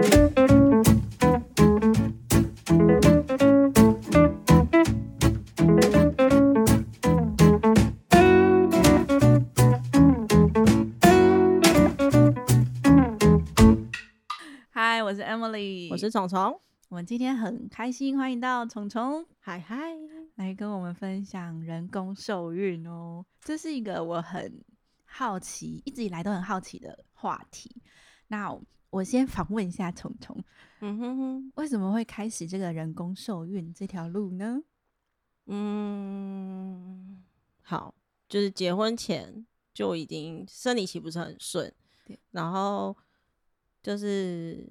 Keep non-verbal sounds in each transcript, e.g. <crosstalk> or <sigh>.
嗨，我是 Emily，我是虫虫，我们今天很开心，欢迎到虫虫嗨嗨，来跟我们分享人工受孕哦。这是一个我很好奇，一直以来都很好奇的话题。那我先访问一下虫虫，嗯哼哼，为什么会开始这个人工受孕这条路呢？嗯，好，就是结婚前就已经生理期不是很顺，对，然后就是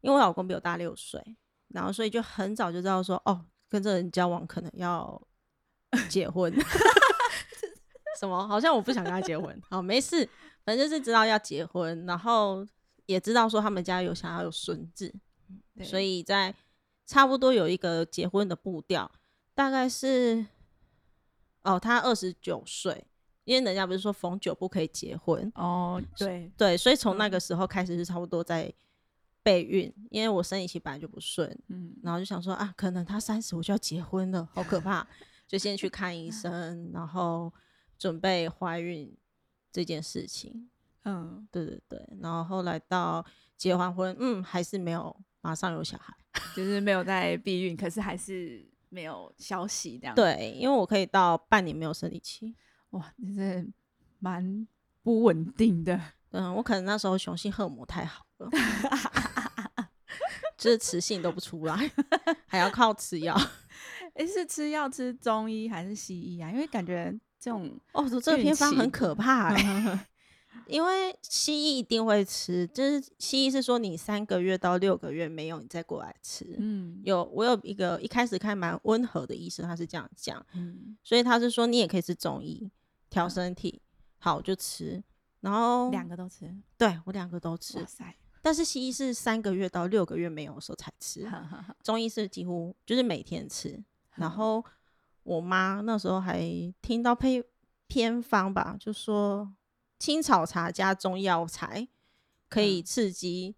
因为我老公比我大六岁，然后所以就很早就知道说，哦，跟这个人交往可能要结婚，<laughs> 什么？好像我不想跟他结婚，好，没事，反正就是知道要结婚，然后也知道说他们家有想要有孙子，所以在差不多有一个结婚的步调，大概是哦，他二十九岁，因为人家不是说逢九不可以结婚，哦，对，对，所以从那嗯个时候开始是差不多在备孕，因为我生理期本来就不顺，嗯，然后就想说啊，可能他三十我就要结婚了，好可怕，<laughs> 就先去看医生，然后准备怀孕这件事情。嗯，对对对，然后后来到结完婚，嗯，还是没有马上有小孩。<laughs> 就是没有在避孕，可是还是没有消息这样。，对，因为我可以到半年没有生理期。哇，你是蛮不稳定的。嗯，我可能那时候雄性荷尔蒙太好了，<laughs> 就是雌性都不出来，还要靠吃药。<laughs> 诶，是吃药吃中医还是西医啊？因为感觉这种哦，这个偏方很可怕哎、因为西医一定会吃，就是西医是说你三个月到六个月没有，你再过来吃。嗯有我有一个一开始看蛮温和的医生，他是这样讲，嗯，所以他是说你也可以吃中医调身体，好就吃。然后两个都吃，对我两个都吃哇，塞，但是西医是三个月到六个月没有的时候才吃，中医是几乎就是每天吃。然嗯后我妈那时候还听到配偏方吧，就说青草茶加中药材可以嗯刺激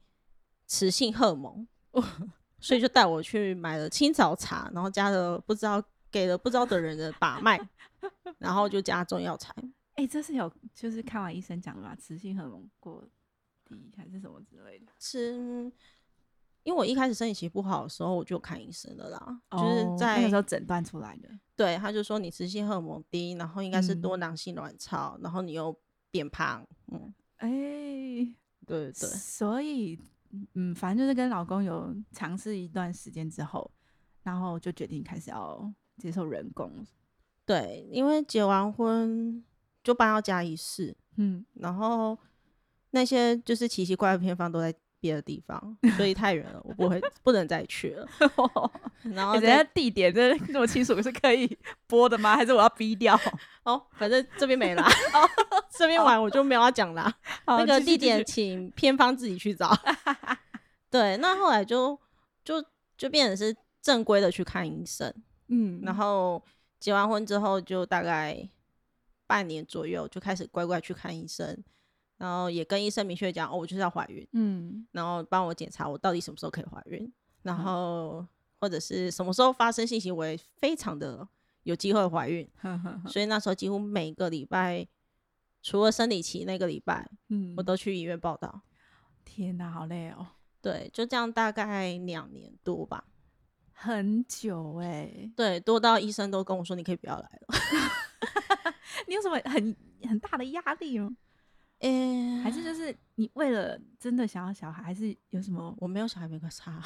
雌性荷尔蒙，<laughs> 所以就带我去买了青草茶，然后加了不知道给了不知道的人的把脉，<laughs> 然后就加中药材。哎、这是有就是看完医生讲的吧？雌性荷尔蒙过低还是什么之类的？吃，因为我一开始生理期不好的时候，我就看医生了啦，就哦是在那个时候诊断出来的。对，他就说你雌性荷尔蒙低，然后应该是嗯多囊性卵巢，然后你又变胖，嗯，哎、对对。对，所以嗯，反正就是跟老公有尝试一段时间之后，然后就决定开始要接受人工。对，因为结完婚就搬到嘉义市，嗯，然后那些就是奇奇怪怪的偏方都在别的地方，所以太远了，我不会不能再去了。<laughs> 然后欸、人家地点这么清楚，是可以播的吗？还是我要逼掉？哦，反正这边没啦，<laughs> 这边玩我就没有要讲啦。<laughs> 那个地点请偏方自己去找。对，那后来就就就变成是正规的去看医生，嗯，然后结完婚之后就大概半年左右就开始乖乖去看医生，然后也跟医生明确讲哦，我就是要怀孕，嗯然后帮我检查我到底什么时候可以怀孕，然嗯后或者是什么时候发生性行为，非常的有机会怀孕，呵呵呵所以那时候几乎每个礼拜。除了生理期那个礼拜，嗯我都去医院报道。天哪，好累哦，对，就这样大概两年多吧。很久哎、对，多到医生都跟我说你可以不要来了。<laughs> 你有什么很很大的压力吗？诶、还是就是你为了真的想要小孩，还是有什么？我没有小孩没个差。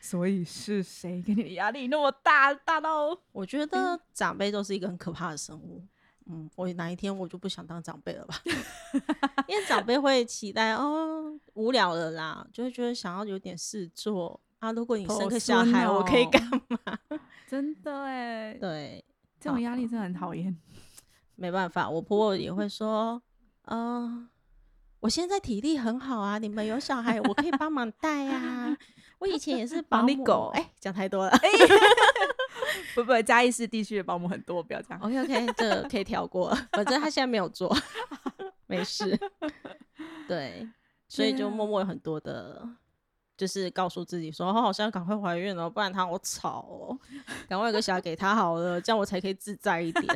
所以是谁给你的压力那么大，大到我觉得长辈都是一个很可怕的生物。嗯，我哪一天我就不想当长辈了吧？<laughs> 因为长辈会期待哦，无聊了啦，就会觉得想要有点事做啊。如果你生头个小孙孩，我可以哦干嘛？<laughs> 真的哎，对，这种压力真的很讨厌。<laughs> 没办法，我婆婆也会说，嗯、我现在体力很好啊，你们有小孩，我可以帮忙带啊。我以前也是保姆哎，讲太多了。<laughs> 不不，嘉义市地区的保姆很多，不要这样。OK OK，这可以跳过，反正他现在没有做，<laughs> 没事。<laughs> 对，所以就默默有很多的就是告诉自己说，哦，好像赶快怀孕了，不然他好吵哦，赶快有个小孩给他好了，这样我才可以自在一点。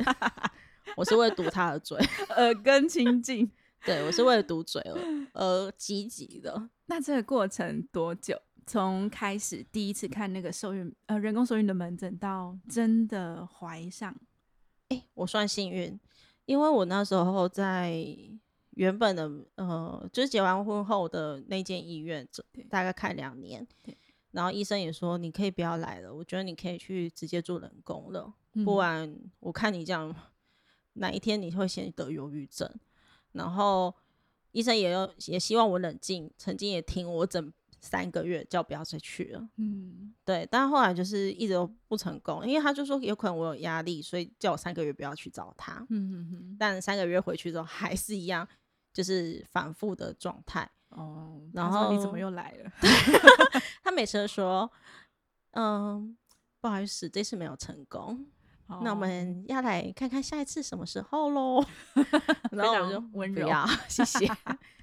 我是为了堵他的嘴，<laughs> 耳根清净。<laughs> 对我是为了堵嘴而而积极的。那这个过程多久？从开始第一次看那个受孕呃人工受孕的门诊到真的怀上，哎、我算幸运，因为我那时候在原本的呃，就是结完婚后的那间医院，大概看两年，然后医生也说你可以不要来了，我觉得你可以去直接做人工了，嗯不然我看你这样，哪一天你会先得忧郁症。然后医生也有也希望我冷静，曾经也听我整三个月，叫不要再去了。嗯对，但后来就是一直都不成功，因为他就说有可能我有压力，所以叫我三个月不要去找他。嗯嗯嗯但三个月回去之后还是一样，就是反复的状态。哦，然后你怎后么又来了？<laughs> 他每次都说：“嗯，不好意思，这次没有成功，那我哦们要来看看下一次什么时候喽。<laughs> <laughs> ”然后我就常温柔不要，谢谢。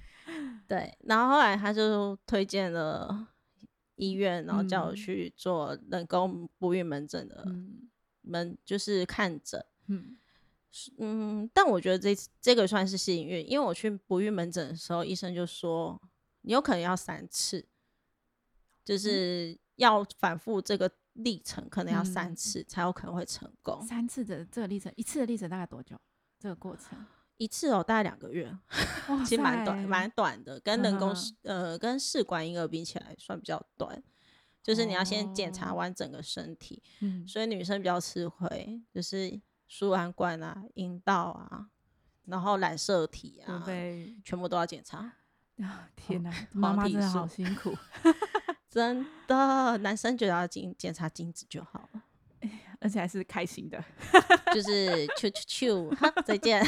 <laughs> 对，然后后来他就推荐了医院，然后叫我嗯去做人工不孕门诊的嗯门，就是看诊。嗯嗯，但我觉得这次这个算是幸运，因为我去不孕门诊的时候，医生就说你有可能要三次，嗯就是要反复这个历程，可能要三嗯次才有可能会成功。三次的这个历程，一次的历程大概多久？这个过程一次哦，大概两个月，其实蛮短，塞蛮短的，跟人工呃跟试管婴儿比起来算比较短。就是你要先检查哦完整个身体，嗯所以女生比较吃亏，就是输卵管啊、阴道啊，然后染色体啊，全部都要检查。啊天哪，妈妈真的好辛苦，<laughs> 真的，男生就要精检查精子就好了，<laughs> 而且还是开心的。<laughs> 就是啾啾啾，哈，再见，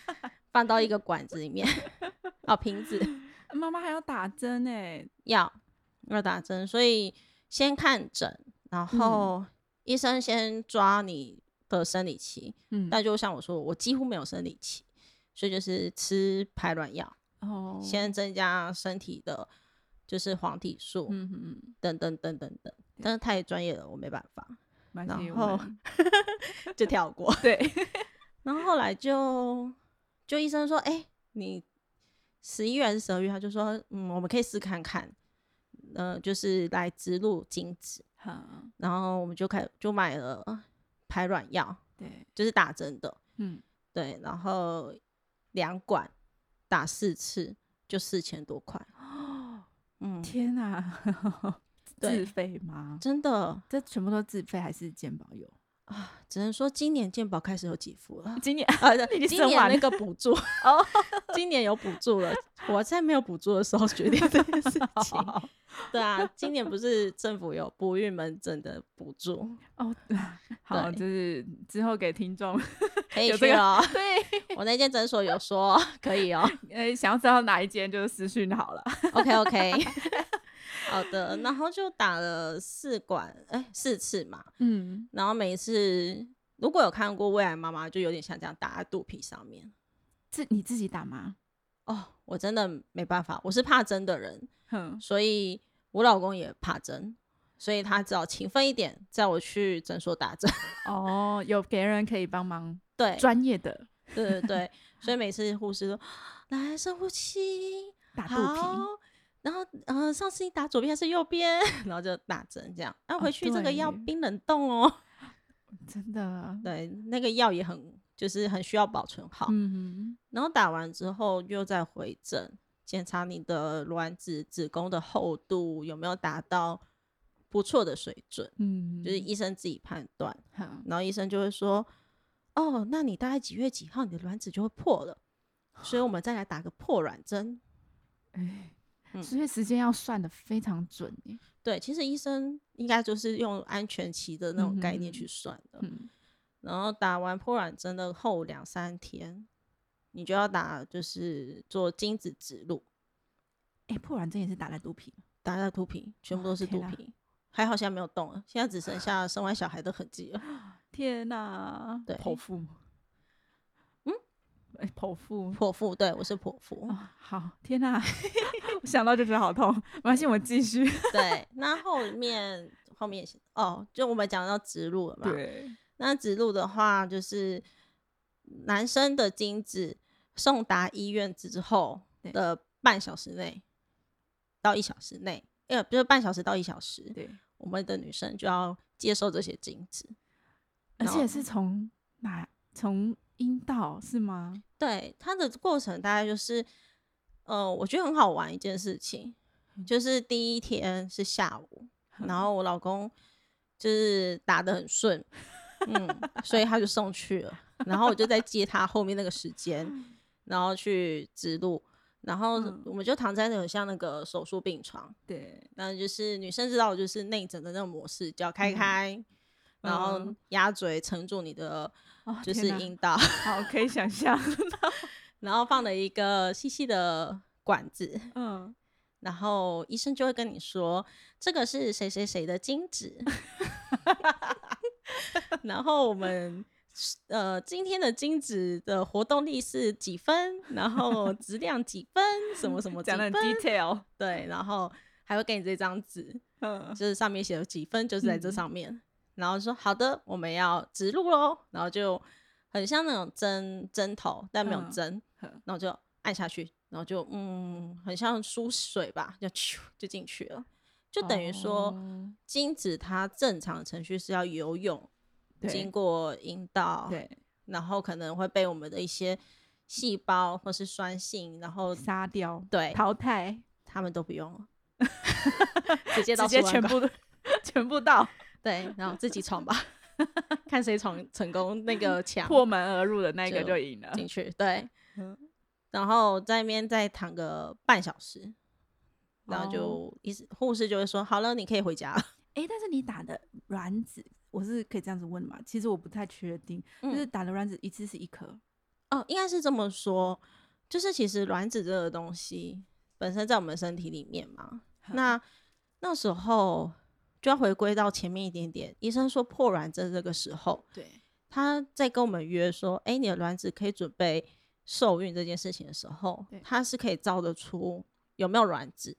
<laughs> 放到一个管子里面，哦，瓶子。妈妈还要打针哎，要要打针，所以先看诊，然后医生先抓你的生理期，嗯，但就像我说，我几乎没有生理期，所以就是吃排卵药，哦，先增加身体的，就是黄体素，嗯嗯嗯，等等等等等，但是太专业了，我没办法，然后。<laughs> 就跳过。<laughs> 对，然后后来就就医生说，哎、你十一月还是十二月，他就说，嗯，我们可以试看看，呃，就是来植入精子，好，然后我们就开就买了排卵药，对，就是打针的，嗯，对，然后两管打四次就四千多块，嗯，天哪，<laughs> 对自费吗？真的这全部都自费还是健保有？啊，只能说今年健保开始有给付了。<laughs> 今年啊，今年那个补助 <laughs> 哦，今年有补助了。我在没有补助的时候决定这件事情。<laughs> 对啊，今年不是政府有不孕门诊的补助，哦，好，就是之后给听众可以去哦。对，我那间诊所有说可以哦。呃，想要知道哪一间就是私讯好了。OK OK，好的，然后就打了四管，哎、四次嘛。嗯，然后每一次如果有看过《未来妈妈》，就有点像这样打在肚皮上面。自你自己打吗？哦，我真的没办法，我是怕针的人，哼，所以我老公也怕针，所以他只好勤奋一点，叫我去诊所打针。<laughs> 哦，有别人可以帮忙，对，专业的对对对，<laughs> 所以每次护士都来深呼吸，打肚皮。好，然后呃，上次你打左边还是右边？<laughs> 然后就打针这样。那、哦回去这个药冰冷冻哦。<laughs> 真的，对，那个药也很就是很需要保存好。嗯然后打完之后又再回诊，检查你的卵子子宫的厚度有没有达到不错的水准，嗯，就是医生自己判断。好，然后医生就会说：“哦，那你大概几月几号你的卵子就会破了，所以我们再来打个破卵针。哎，嗯所以时间要算的非常准耶。”对，其实医生应该就是用安全期的那种概念嗯去算的。嗯，然后打完破卵针的后两三天，你就要打就是做精子植入，哎，破卵针也是打在肚皮，打在肚皮，全部都是肚皮。还好现在没有动了，现在只剩下生完小孩的痕迹了。<laughs> 天哪，对剖腹哎，剖腹剖腹，对我是剖腹。哦，好，天哪，<laughs> 我想到就觉得好痛。没关系，我们继续。<laughs> 对，那后面后面哦，就我们讲到植入了嘛。对，那植入的话，就是男生的精子送达医院之后的半小时内到一小时内，呃，不是半小时到一小时，对，我们的女生就要接受这些精子。而且是从哪？从阴道是吗？对它的过程大概就是，呃，我觉得很好玩一件事情，就是第一天是下午，然后我老公就是打的很顺，<laughs> 嗯，所以他就送去了，然后我就在接他后面那个时间，<laughs> 然后去指路，然后嗯我们就躺在那种像那个手术病床，对，那就是女生知道就是内诊的那种模式，脚开嗯开，然后嗯鸭嘴撑住你的哦就是阴道。好，可以想象。<laughs> 然后放了一个细细的管子，嗯，然后医生就会跟你说这个是谁谁谁的精子，<laughs> 然后我们呃今天的精子的活动力是几分，然后 <laughs> 质量几分，什么什么几讲的很，detail。对，然后还会给你这张纸，嗯，就是上面写了几分，就是在这嗯上面，然后说好的，我们要植入喽，然后就很像那种针针头，但没有嗯针，嗯然后就按下去，然后就嗯，很像输水吧，就 <laughs> 咻就进去了，就等于说哦。精子它正常的程序是要游泳，对经过阴道，对然后可能会被我们的一些细胞或是酸性，然后杀掉对淘汰，他们都不用了，<laughs> 直接到直接全部 <laughs> 全部到对，然后自己闯吧，<laughs> 看谁闯成功那个墙破门而入的那个就就赢了。进去，对 <laughs> 嗯，然后在那边再躺个半小时，然后哦就医师护士就会说好了，你可以回家了。哎、但是你打的卵子，我是可以这样子问嘛？其实我不太确定，就是嗯打的卵子一次是一颗，哦，应该是这么说，就是其实卵子这个东西本身在我们身体里面嘛，嗯那那时候就要回归到前面一点点，医生说破卵症这个时候，对，他在跟我们约说，哎、你的卵子可以准备受孕这件事情的时候，他是可以照得出有没有卵子，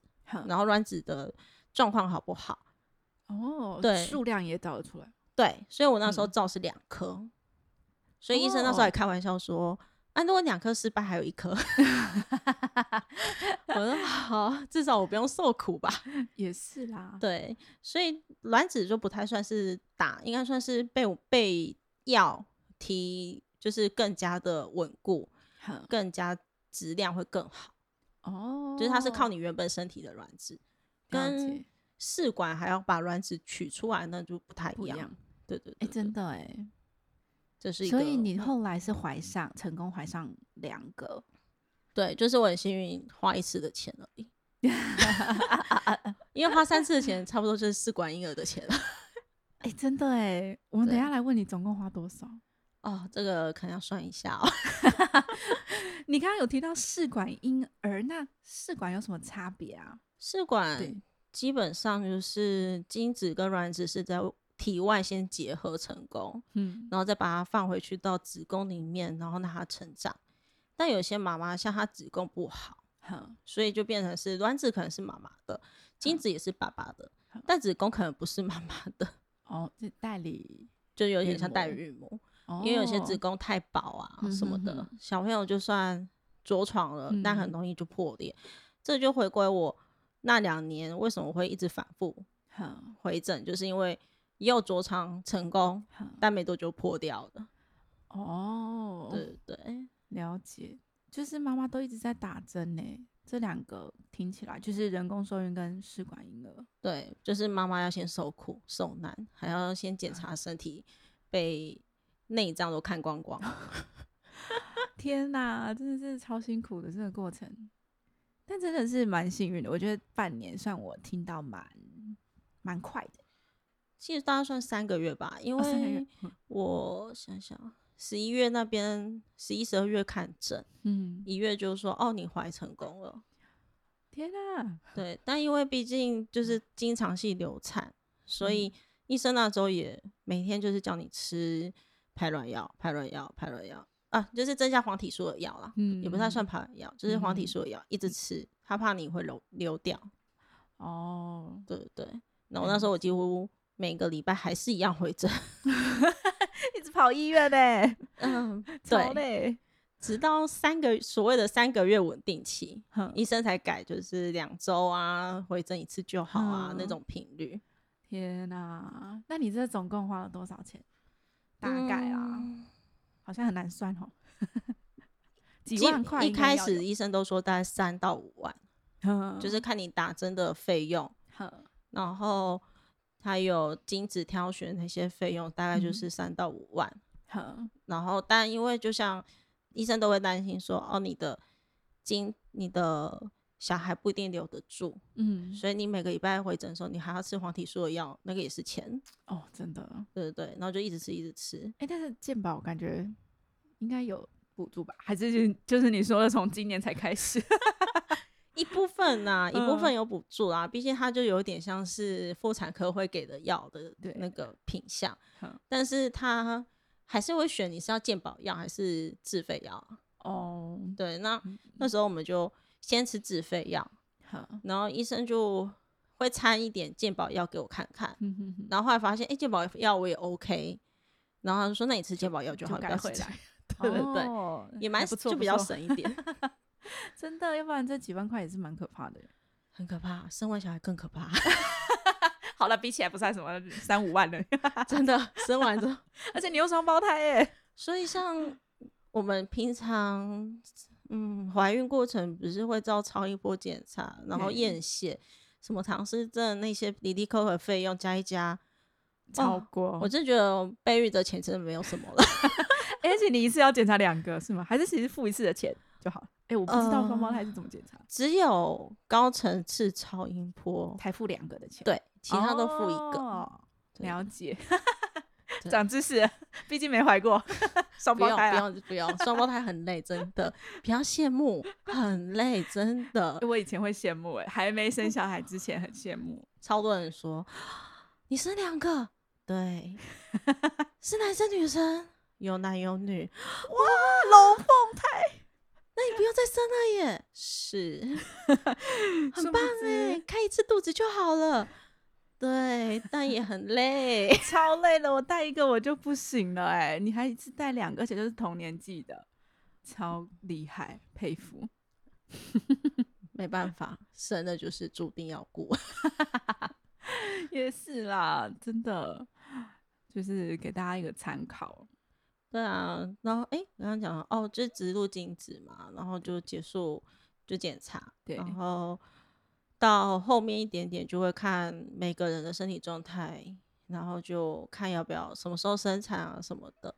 然后卵子的状况好不好。哦，对数量也找得出来。对，所以我那时候嗯照是两颗，所以医生那时候还哦开玩笑说，啊，如果两颗失败，还有一颗。<laughs> 我说好，至少我不用受苦吧。<laughs> 也是啦，对，所以卵子就不太算是打，应该算是被被药提，就是更加的稳固，更加质量会更好。哦，就是它是靠你原本身体的卵子，跟解试管还要把卵子取出来，那就不太一样。不一样。对对哎、对，真的哎，这是一个。所以你嗯后来是怀上，成功怀上两个，对，就是我很幸运花一次的钱而已，<laughs> 因为花三次的钱差不多就是试管婴儿的钱了。哎、真的哎，我们等一下来问你总共花多少。哦，这个可能要算一下哦。<laughs> 你刚刚有提到试管婴儿，那试管有什么差别啊？试管基本上就是精子跟卵子是在体外先结合成功，嗯，然后再把它放回去到子宫里面，然后让它成长。但有些妈妈像她子宫不好，好，所以就变成是卵子可能是妈妈的，精子也是爸爸的好，但子宫可能不是妈妈的，哦，这代理，就有点像代母孕母。哦、因为有些子宫太薄啊嗯什么的，小朋友就算着床了，但很嗯容易就破裂。这就回归我那两年为什么会一直反复好，回诊，就是因为也有着床成功，但没多久破掉了。哦，对对对，了解，就是妈妈都一直在打针呢。这两个听起来就是人工受孕跟试管婴儿，对，就是妈妈要先受苦受难，还要先检查身体被内脏都看光光。<laughs> 天哪，真的是超辛苦的这个过程，但真的是蛮幸运的。我觉得半年算我听到蛮蛮快的，其实大概算三个月吧，因为我想想，十一月那边十一、十二月看诊，嗯，一月就说哦你怀成功了，天哪，对，但因为毕竟就是经常性流产，所以医生那时候也每天就是叫你吃排卵药、排卵药、排卵药。啊，就是增加黄体素的药啦，嗯也不太算排卵药，就是黄体嗯。素的药，一直吃，他怕你会流流掉。哦，对对对。然后那时候我几乎每个礼拜还是一样回诊，<laughs> 一直跑医院呢，嗯，超。直到三个所谓的三个月稳定期，哼医生才改，就是两周啊回诊一次就好啊、那嗯种频率。天哪，那你这总共花了多少钱？大概啊，嗯好像很难算哦。<laughs> 几基万块一开始医生都说大概三到五万，嗯就是看你打针的费用，然后还有精子挑选那些费用，大概就嗯是三到五万。哼然后，但因为就像医生都会担心说，哦，你的精，你的小孩不一定留得住，嗯，所以你每个礼拜回诊的时候，你还要吃黄体素的药，那个也是钱，哦，真的，对对对，然后就一直吃一直吃。哎、但是健保感觉应该有补助吧？还是就就是你说的从今年才开始？<laughs> 一部分呐、一部嗯。分有补助啊，毕竟它就有点像是妇产科会给的药的那个品相嗯，但是它还是会选你是要健保药还是自费药啊。哦，对，那嗯那时候我们就先吃自费药，好，然后医生就会掺一点健保药给我看看，然后后来发现，哎、健保药我也 OK，然后他就说，那你吃健保药就好，就不要吃改回来，对对对哦也蛮不错，就比较省一点，<laughs> <laughs> 真的，要不然这几万块也是蛮可怕的。很可怕，生完小孩更可怕，<laughs> 好了，比起来不算什么三五万了，<laughs> 真的生完之后，而且你又双胞胎耶。所以像我们平常，嗯，怀孕过程不是会照超音波检查，然后验血，什么唐氏症那些滴滴扣扣的费用加一加，超哦过，我真觉得备孕的钱真的没有什么了。而且你一次要检查两个是吗？还是其实付一次的钱就好了？哎、我不知道双胞胎是怎么检查，只有高层次超音波，才付两个的钱，对，其他都付一个。哦了解，<laughs> 对长知识，毕竟没怀过 <laughs> 双胞胎啊。不用不用，双胞胎很累，真的，不要羡慕，很累，真的。我以前会羡慕哎、还没生小孩之前很羡慕。<laughs> 超多人说你生两个，对，是男生女生，有男有女，哇，龙凤胎，那你不要再生了耶，是，很棒知哎，开一次肚子就好了。对，但也很累。<laughs> 超累了，我带一个我就不行了哎、你还一次带两个，而且都是同年纪的，超厉害，佩服。没办法，生的就是注定要过。<laughs> 也是啦，真的，就是给大家一个参考。对啊，然后哎，刚刚讲了哦，就是植入精子嘛，然后就结束就检查，对然后到后面一点点就会看每个人的身体状态，然后就看要不要什么时候生产啊什么的，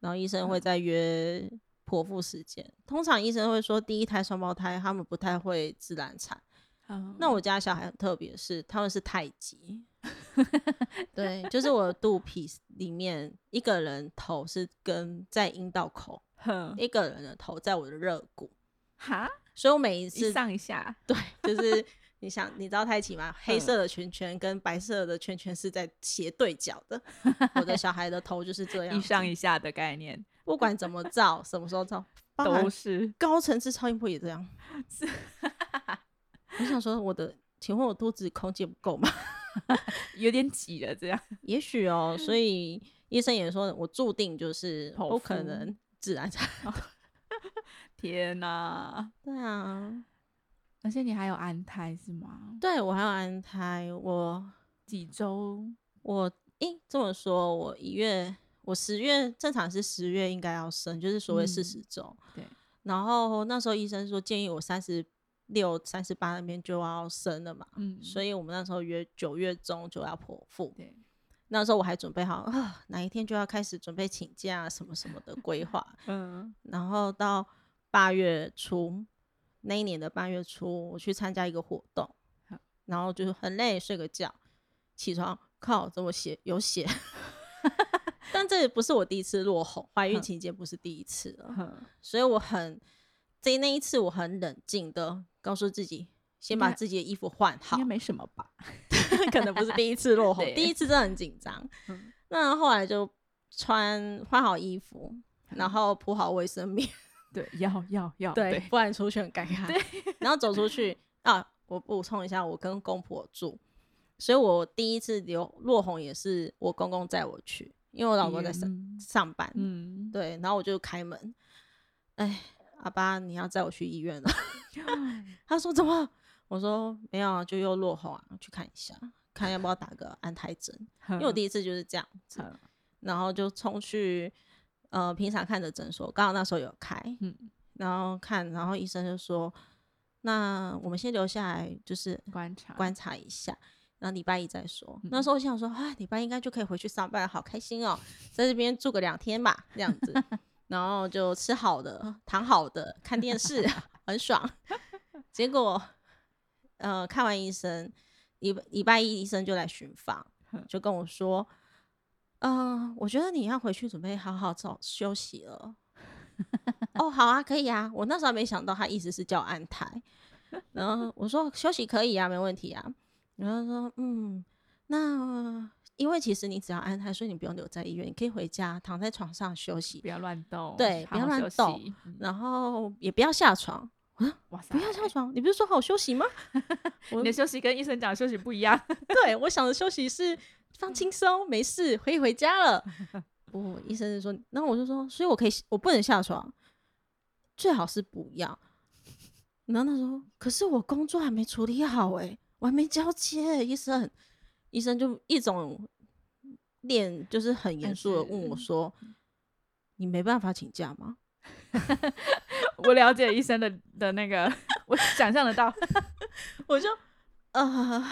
然后医生会嗯再约剖腹时间。通常医生会说第一胎双胞胎他们不太会自然产，嗯。那我家小孩很特别，是他们是太极，<laughs> 对，就是我的肚皮里面一个人头是跟在阴道口，<laughs> 一个人的头在我的肋骨，哈，所以我每一一次上一下，对，就是你想你知道太极吗？黑嗯色的圈圈跟白色的圈圈是在斜对角的，<laughs> 我的小孩的头就是这样一，上一下的概念。不管怎么照，什么时候照，都是高层次超音波也这样。是我想说，我的，请问我肚子空间不够吗？<laughs> 有点挤了，这样也许哦，所以医生也说我注定就是不可能自然产。<laughs> 天哪！对啊，而且你还有安胎是吗？对我还有安胎，我几周？我诶这么说，我一月我十月正常是十月应该要生，就是所谓四嗯十周。对，然后那时候医生说建议我三十六、三十八那边就要生了嘛，嗯，所以我们那时候约九月中就要剖腹。对，那时候我还准备好啊，哪一天就要开始准备请假什么什么的规划。<laughs> 嗯，然后到八月初，那一年的八月初，我去参加一个活动，然后就是很累，睡个觉，起床，靠，怎么血有血？<laughs> 但这也不是我第一次落红，怀孕哼期间不是第一次了，哼所以我很在那一次我很冷静的告诉自己，先把自己的衣服换好应该，没什么吧？可能不是第一次落 <laughs> 红，第一次真的很紧张。嗯 <laughs> 那后来就穿换好衣服，然后铺好卫生棉。<laughs> 对，要要要，对，不然出去很尴尬。对，然后走出去，啊，我补充一下，我跟公婆住，所以我第一次留落红也是我公公载我去，因为我老公在上嗯上班，嗯，对，然后我就开门，哎，阿爸你要载我去医院了，<laughs> 他说怎么？我说没有啊，就又落红啊，去看一下，看要不要打个安胎针，<laughs> 因为我第一次就是这样子，嗯然后就冲去呃平常看的诊所，刚好那时候有开，嗯然后看，然后医生就说，那我们先留下来，就是观察观察一下，然后礼拜一再说。嗯那时候我想说，啊，礼拜一应该就可以回去上班，好开心哦，在这边住个两天吧，这样子，<laughs> 然后就吃好的，躺好的，看电视，<laughs> 很爽。结果，呃，看完医生，礼拜礼拜一医生就来巡房，就跟我说，嗯、我觉得你要回去准备好好早休息了。<laughs> 哦，好啊，可以啊。我那时候还没想到他意思是叫我安胎，然后我说休息可以啊，没问题啊。然后他说，嗯，那因为其实你只要安胎，所以你不用留在医院，你可以回家躺在床上休息不，要乱动，对不要乱动，嗯然后也不要下床，哇塞，不要下床。你不是说好休息吗？<laughs> 你的休息跟医生讲的休息不一样，<laughs> 对我想的休息是放轻松，没事，可以回家了。<laughs> 不，医生就说，然后我就说，所以我可以，我不能下床，最好是不要。然后他说，可是我工作还没处理好、欸，我还没交接，医生，医生就一种脸就是很严肃的问我是说，你没办法请假吗？<laughs> 我了解医生的的那个，我想象得到，<laughs> 我就呃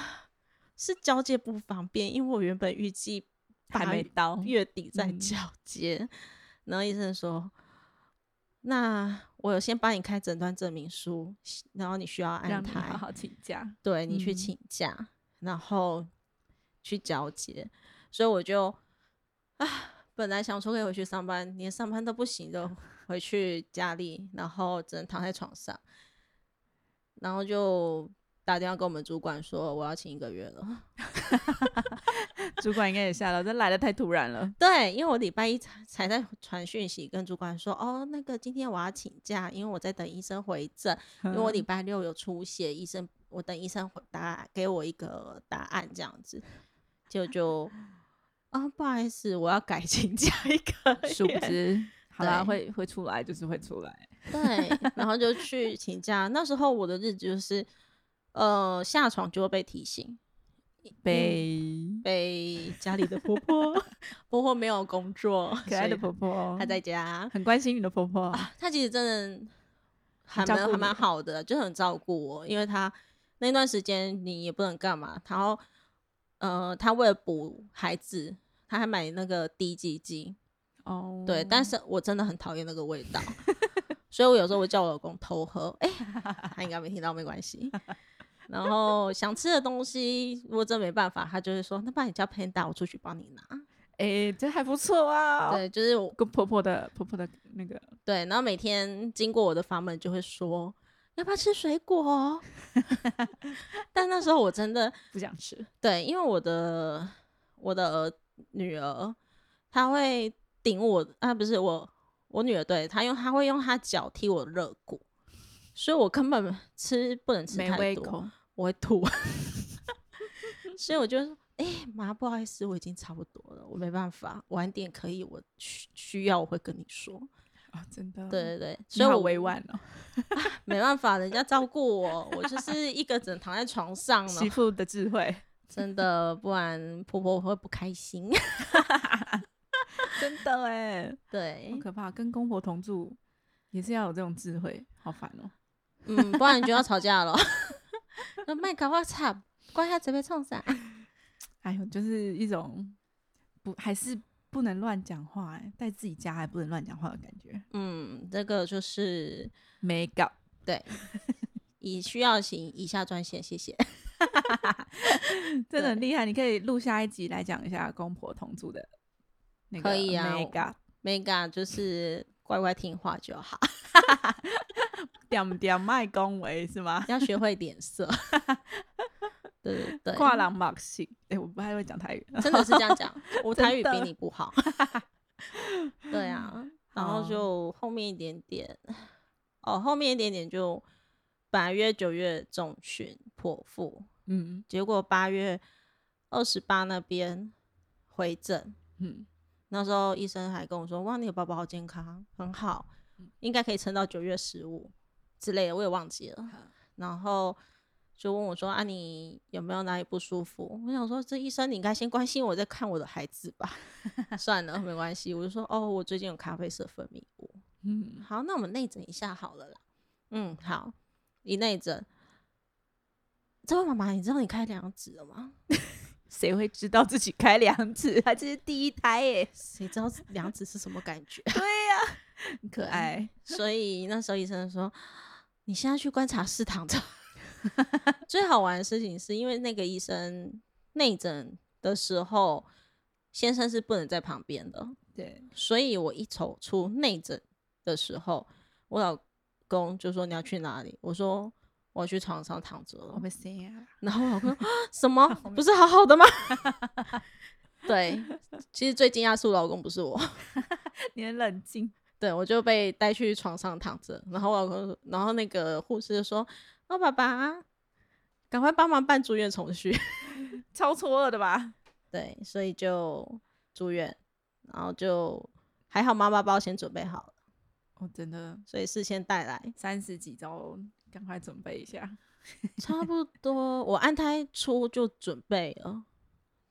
是交接不方便，因为我原本预计还没到，月底再嗯。交接。然后医生说：“那我有先帮你开诊断证明书，然后你需要安胎，好好请假，对你去嗯。请假，然后去交接。”所以我就啊，本来想说可以回去上班，连上班都不行，就回去家里，然后只能躺在床上，然后就打电话跟我们主管说我要请一个月了。<laughs> 主管应该也吓到，这来的太突然了，对，因为我礼拜一才才在传讯息跟主管说，哦，那个今天我要请假，因为我在等医生回诊，因为我礼嗯拜六有出血，医生我等医生回答给我一个答案这样子，就就 <laughs> 啊、不好意思，我要改请假一个 <laughs> 殊不知，好啦，会会出来就是会出来，对，然后就去请假。那时候我的日子就是，呃，下床就会被提醒，被被家里的婆婆 <laughs> 婆婆没有工作，可爱的婆婆她在家。很关心你的婆婆，啊，她其实真的还蛮还蛮好的，就很照顾我，因为她那段时间你也不能干嘛，然后呃，他为了补孩子，他还买那个滴剂剂，哦，对，但是我真的很讨厌那个味道，<laughs> 所以我有时候会叫我老公偷喝，哎、他应该没听到，没关系。<laughs> 然后想吃的东西，如果真没办法，他就会说：“那不然你叫 Panda，我出去帮你拿。哎，这还不错啊，对，就是我跟婆婆的婆婆的那个对，然后每天经过我的房门就会说：“要不要吃水果？” <laughs> 但那时候我真的不想吃，对，因为我的我的儿女儿，她会顶我啊，不是我我女儿，对她用她会用她脚踢我的肋骨，所以我根本吃不能吃太多，胃口，我会吐。<laughs> 所以我就说，哎、妈，不好意思，我已经差不多了，我没办法，晚点可以，我需需要我会跟你说。啊，真的，对，对对，所以我委婉哦，<laughs> 没办法，人家照顾我，我就是一个只能躺在床上了，媳妇的智慧，真的，不然婆婆会不开心。<laughs> 真的哎，对好，可怕，跟公婆同住也是要有这种智慧，好烦哦。嗯，不然你就要吵架了。<laughs> 那麦克我操，关下准备冲啥？哎呦就是一种不还是不能乱讲话哎，在自己家还不能乱讲话的感觉，嗯，这个就是没搞，对，<laughs> 以需要请以下专线，谢谢。<laughs> <laughs> 真的很厉害。你可以录下一集来讲一下公婆同住的那个可以啊没搞 Mega 就是乖乖听话就好，点点卖恭维是吗？要学会脸色。对对对，跨栏马戏，哎，我不太会讲台语，真的是这样讲，<laughs> 我台语比你不好。<laughs> 对啊，然后就后面一点点，哦，后面一点点就本来约九月中旬剖腹，嗯结果八月二十八那边回诊，嗯，那时候医生还跟我说：“哇，你的宝宝好健康，很好，应该可以撑到九月十五之类的。”我也忘记了。然后就问我说：“啊，你有没有哪里不舒服？”我想说，这医生你应该先关心我在看我的孩子吧。<laughs> 算了，没关系。我就说：“哦，我最近有咖啡色分泌物。”嗯，好，那我们内诊一下好了啦。嗯，好，一内诊。这位妈妈，你知道你开两指了吗？<laughs> 谁会知道自己开两指？<laughs> 她这是第一胎耶，谁知道两指是什么感觉？对呀、很可爱。所以那时候医生说，你现在去观察室躺着。<laughs> 最好玩的事情是因为那个医生内诊的时候，先生是不能在旁边的，对，所以我一走出内诊的时候，我老公就说你要去哪里？我说我要去床上躺着了我。们谁呀？然后我老公说 <laughs> 什么？不是好好的吗？<laughs> 对，其实最惊讶是我老公，不是我。你很冷静。对，我就被带去床上躺着，然后我老公，然后那个护士就说：“哦，爸爸，赶快帮忙办住院手续。<laughs> 超错愕的吧？”对，所以就住院，然后就还好妈妈包先准备好了，我、真的所以事先带来，三十几周，赶快准备一下。<laughs> 差不多我安胎初就准备了，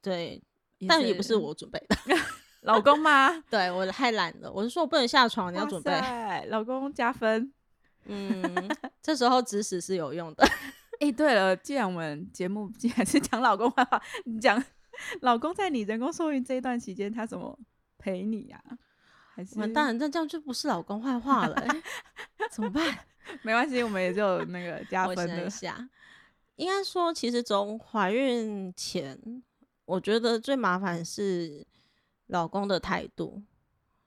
对，但也不是我准备的，<laughs> 老公吗？对我太懒了，我是说我不能下床，你要准备，备，老公加分。嗯，这时候指使是有用的，<laughs> 哎、对了，既然我们节目 <laughs> 既然是讲老公坏话，你讲老公在你人工受孕这一段期间，他怎么陪你呀、还是完蛋，那这样就不是老公坏话了、欸，<laughs> 怎么办？没关系，我们也就那个加分的。下，应该说，其实从怀孕前，我觉得最麻烦是老公的态度。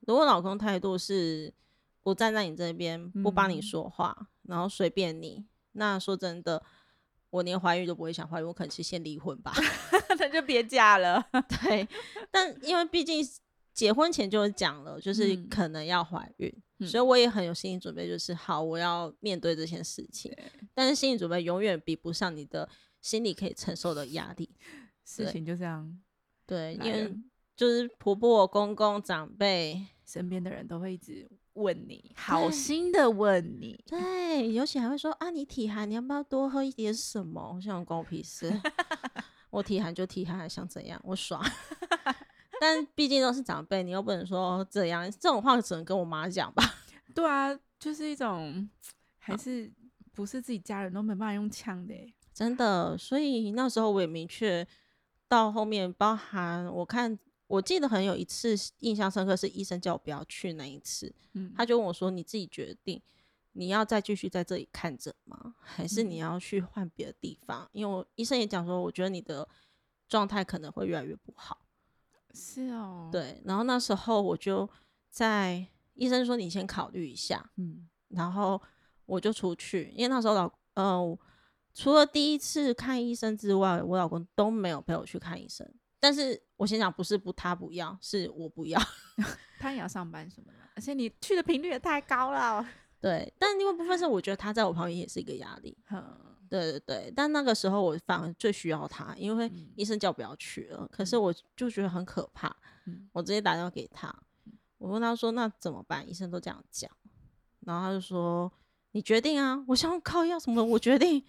如果老公态度是不站在你这边，不帮你嗯说话，然后随便你，那说真的，我连怀孕都不会想怀孕，我可能是先离婚吧。<laughs> 那就别嫁了。<laughs> 对，但因为毕竟结婚前就讲了，就是嗯可能要怀孕，嗯所以我也很有心理准备，就是好，我要面对这件事情。但是心理准备永远比不上你的心理可以承受的压力。<laughs> 事情就这样对，因为就是婆婆、公公、长辈，身边的人都会一直问你，好心的问你，对，尤其还会说啊，你体寒，你要不要多喝一点什么？我想关我屁事，<laughs> 我体寒就体寒，还想怎样？我爽。<laughs> 但毕竟都是长辈，你又不能说这样，这种话只能跟我妈讲吧。<laughs> 对啊，就是一种还是不是自己家人都没办法用枪的欸，真的，所以那时候我也明确到后面，包含我看，我记得很有一次印象深刻，是医生叫我不要去那一次，嗯，他就问我说：“你自己决定，你要再继续在这里看诊吗？还是你嗯要去换别的地方？”因为我医生也讲说，我觉得你的状态可能会越来越不好。是哦，，对，然后那时候我就在医生说你先考虑一下，嗯然后我就出去，因为那时候老呃，除了第一次看医生之外，我老公都没有陪我去看医生。但是我先讲，不是不他不要，是我不要。<laughs> 他也要上班什么的，而且你去的频率也太高了，<laughs> 对，但另外一部分是我觉得他在我旁边也是一个压力。哼对对对，但那个时候我反而最需要他，因为嗯医生叫我不要去了，可是嗯我就觉得很可怕。嗯我直接打电话给他，我问他说：“那怎么办？”医生都这样讲，然后他就说：“你决定啊！”我想靠要什么？我决定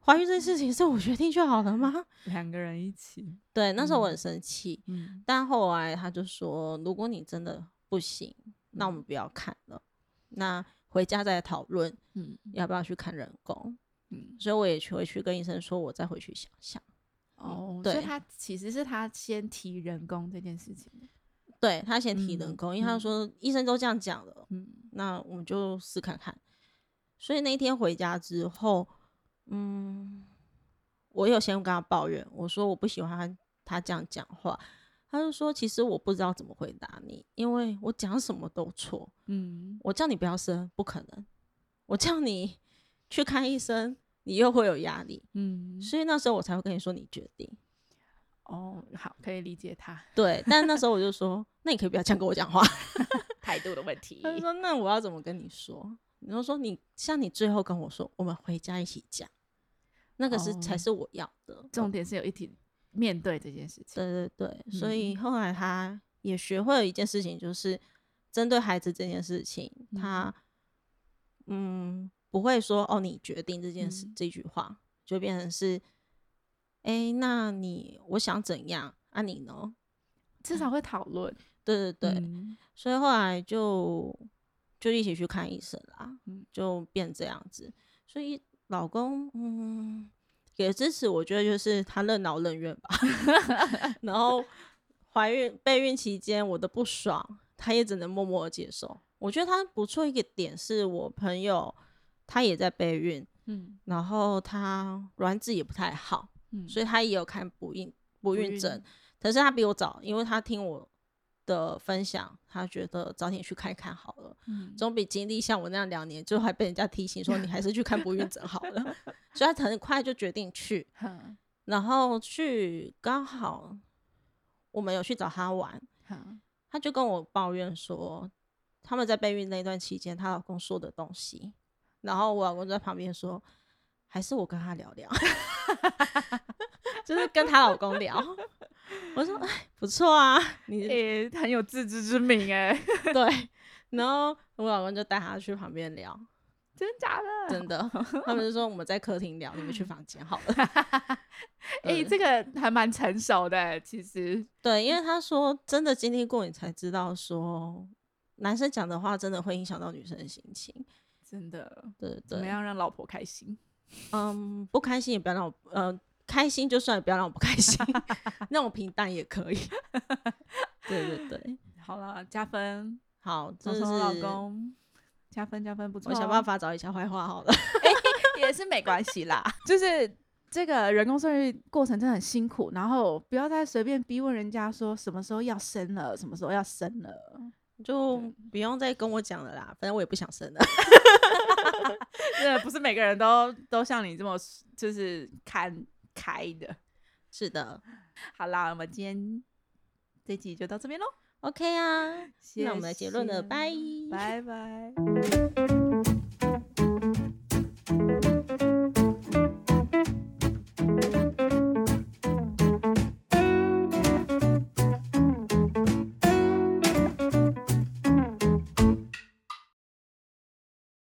怀孕这件事情是我决定就好了吗？两个人一起，对，那时候我很嗯生气，嗯但后来他就说：“如果你真的不行，那我们嗯不要看了，那回家再讨论嗯要不要去看人工。”嗯，所以我也去回去跟医生说，我再回去想想。哦，所以对他其实是他先提人工这件事情的，对他先提人嗯工，因为他嗯说医生都这样讲了，嗯那我们就试看看。所以那天回家之后，嗯，我有先跟他抱怨，我说我不喜欢他他这样讲话。他就说，其实我不知道怎么回答你，因为我讲什么都错。嗯我叫你不要生，不可能；我叫你去看医生，你又会有压力。嗯，所以那时候我才会跟你说，你决定。哦，好，可以理解他对，但那时候我就说，<laughs> 那你可以不要这样跟我讲话。<laughs> 态度的问题他就说，那我要怎么跟你说？然后说你像你最后跟我说，我们回家一起讲，那个是、才哦是我要的。重点是有一体面对这件事情。对对对，所嗯以后来他也学会了一件事情，就是针对孩子这件事情，他嗯不会说哦你决定这件事、嗯这句话，就变成是，哎、那你我想怎样啊你呢？至少 <laughs> 会讨论。对对对，嗯所以后来就就一起去看医生啦，嗯就变这样子。所以老公，嗯，给支持，我觉得就是他任劳任怨吧。<laughs> <laughs> 然后怀孕备孕期间我的不爽，他也只能默默的接受。我觉得他不错一个点是我朋友他也在备孕，嗯然后他卵子也不太好，嗯，所以他也有看不孕不孕孕症，可是他比我早，因为他听我的分享，他觉得早点去看看好了，嗯。总比经历像我那样两年，就还被人家提醒说你还是去看不孕症好了，<laughs> 所以他很快就决定去，<laughs> 嗯然后去刚好我们有去找他玩，嗯他就跟我抱怨说，他们在备孕那段期间，她老公说的东西，然后我老公就在旁边说，还是我跟他聊聊，<laughs> 就是跟她老公聊。<laughs> 我说，哎，不错啊，你 <laughs> 也、很有自知之明哎、<laughs> 对。然后我老公就带他去旁边聊，真假的？真的，他们就说我们在客厅聊，你们去房间好了。哎、对这个还蛮成熟的欸，其实。对，因为他说真的经历过，你才知道说男生讲的话真的会影响到女生的心情。真的，对对，怎么样让老婆开心？嗯，不开心也不要让我，呃，开心就算，也不要让我不开心，<laughs> 让我平淡也可以。<laughs> 对对对，好了，加分，好，老公加分加分，不错。我想办，法找一下坏话好了。<laughs> 也是没关系啦。就是这个人工受孕过程真的很辛苦，然后不要再随便逼问人家说什么时候要生了，什么时候要生了。就不用再跟我讲了啦，反正我也不想生了。真的不是每个人都都像你这么就是看开的。是的好啦，我们今天这集就到这边喽。，OK 啊，谢那我们的结论了谢拜拜拜。